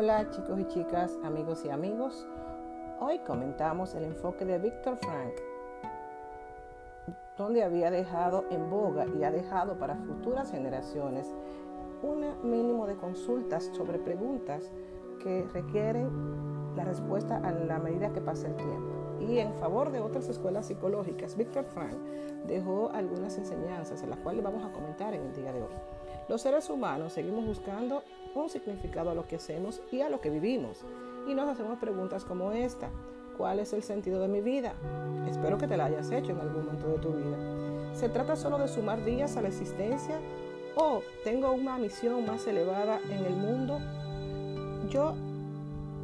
Hola chicos y chicas, amigos y amigos. Hoy comentamos el enfoque de Víctor Frank, donde había dejado en boga y ha dejado para futuras generaciones un mínimo de consultas sobre preguntas que requieren la respuesta a la medida que pasa el tiempo. Y en favor de otras escuelas psicológicas, Víctor Frank dejó algunas enseñanzas, en las cuales vamos a comentar en el día de hoy. Los seres humanos seguimos buscando un significado a lo que hacemos y a lo que vivimos. Y nos hacemos preguntas como esta. ¿Cuál es el sentido de mi vida? Espero que te la hayas hecho en algún momento de tu vida. ¿Se trata solo de sumar días a la existencia? ¿O tengo una misión más elevada en el mundo? Yo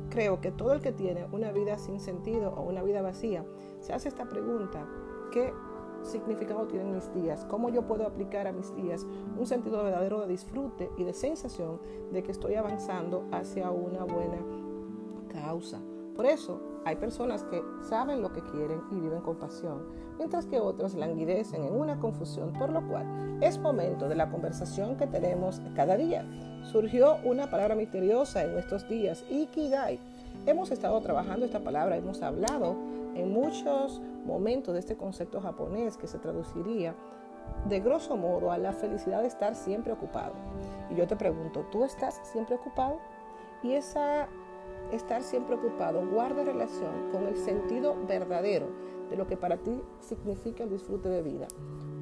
creo que todo el que tiene una vida sin sentido o una vida vacía se hace esta pregunta. ¿Qué significado tienen mis días, cómo yo puedo aplicar a mis días un sentido verdadero de disfrute y de sensación de que estoy avanzando hacia una buena causa. Por eso hay personas que saben lo que quieren y viven con pasión, mientras que otras languidecen en una confusión, por lo cual es momento de la conversación que tenemos cada día. Surgió una palabra misteriosa en nuestros días, Ikigai. Hemos estado trabajando esta palabra, hemos hablado en muchos momentos de este concepto japonés que se traduciría de grosso modo a la felicidad de estar siempre ocupado. Y yo te pregunto, ¿tú estás siempre ocupado? Y esa estar siempre ocupado guarda relación con el sentido verdadero de lo que para ti significa el disfrute de vida.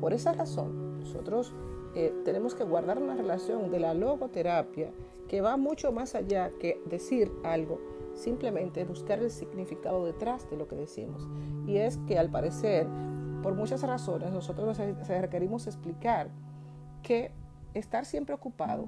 Por esa razón, nosotros eh, tenemos que guardar una relación de la logoterapia que va mucho más allá que decir algo, simplemente buscar el significado detrás de lo que decimos. Y es que al parecer, por muchas razones, nosotros nos requerimos explicar que estar siempre ocupado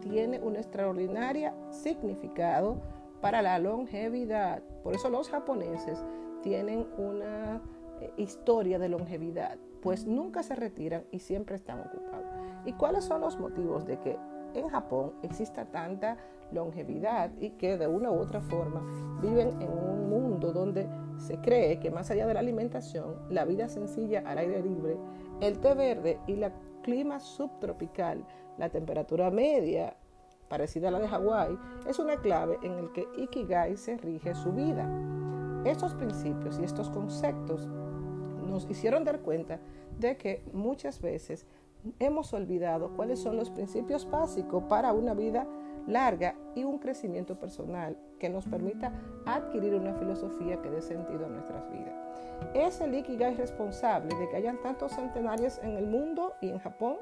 tiene un extraordinario significado para la longevidad. Por eso los japoneses tienen una eh, historia de longevidad, pues nunca se retiran y siempre están ocupados. ¿Y cuáles son los motivos de que en Japón exista tanta longevidad y que de una u otra forma viven en un mundo donde se cree que más allá de la alimentación, la vida sencilla al aire libre, el té verde y el clima subtropical, la temperatura media parecida a la de Hawái, es una clave en el que Ikigai se rige su vida. Estos principios y estos conceptos nos hicieron dar cuenta de que muchas veces hemos olvidado cuáles son los principios básicos para una vida larga y un crecimiento personal que nos permita adquirir una filosofía que dé sentido a nuestras vidas. ¿Es el Ikigai responsable de que hayan tantos centenarios en el mundo y en Japón?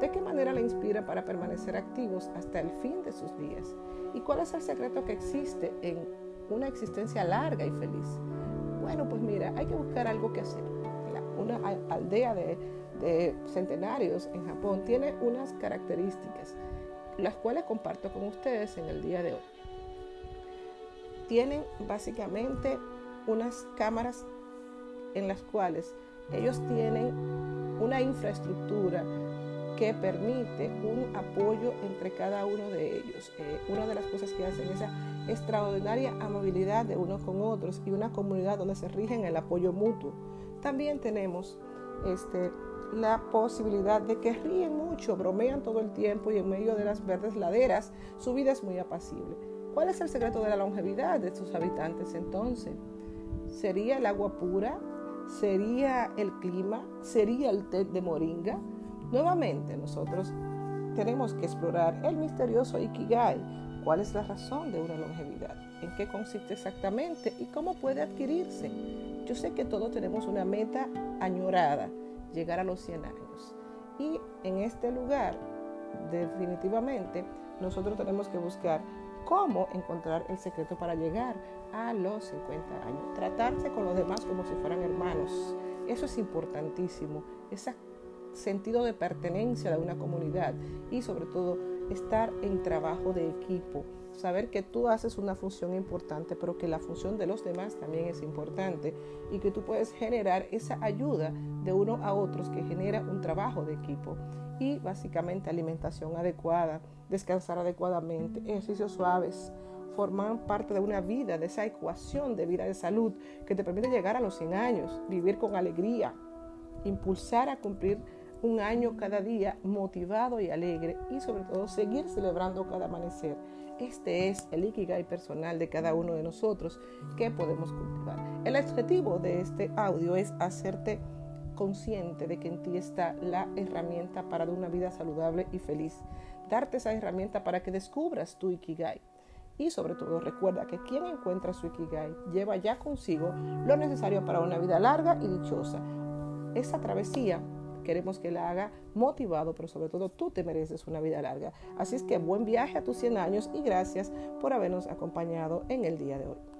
¿De qué manera le inspira para permanecer activos hasta el fin de sus días? ¿Y cuál es el secreto que existe en una existencia larga y feliz? Bueno, pues mira, hay que buscar algo que hacer. Una aldea de, de centenarios en Japón tiene unas características las cuales comparto con ustedes en el día de hoy. Tienen básicamente unas cámaras en las cuales ellos tienen una infraestructura que permite un apoyo entre cada uno de ellos. Eh, una de las cosas que hacen es esa extraordinaria amabilidad de unos con otros y una comunidad donde se rigen el apoyo mutuo. También tenemos este, la posibilidad de que ríen mucho, bromean todo el tiempo y en medio de las verdes laderas su vida es muy apacible. ¿Cuál es el secreto de la longevidad de estos habitantes entonces? ¿Sería el agua pura? ¿Sería el clima? ¿Sería el té de moringa? Nuevamente nosotros tenemos que explorar el misterioso Ikigai. ¿Cuál es la razón de una longevidad? ¿En qué consiste exactamente y cómo puede adquirirse? Yo sé que todos tenemos una meta añorada llegar a los 100 años. Y en este lugar, definitivamente, nosotros tenemos que buscar cómo encontrar el secreto para llegar a los 50 años. Tratarse con los demás como si fueran hermanos. Eso es importantísimo. Ese sentido de pertenencia de una comunidad y sobre todo estar en trabajo de equipo saber que tú haces una función importante, pero que la función de los demás también es importante y que tú puedes generar esa ayuda de uno a otros que genera un trabajo de equipo. Y básicamente alimentación adecuada, descansar adecuadamente, ejercicios suaves, forman parte de una vida, de esa ecuación de vida de salud que te permite llegar a los 100 años, vivir con alegría, impulsar a cumplir un año cada día motivado y alegre y sobre todo seguir celebrando cada amanecer este es el Ikigai personal de cada uno de nosotros que podemos cultivar. El objetivo de este audio es hacerte consciente de que en ti está la herramienta para una vida saludable y feliz. Darte esa herramienta para que descubras tu Ikigai. Y sobre todo recuerda que quien encuentra su Ikigai lleva ya consigo lo necesario para una vida larga y dichosa. Esa travesía queremos que la haga motivado, pero sobre todo tú te mereces una vida larga. Así es que buen viaje a tus 100 años y gracias por habernos acompañado en el día de hoy.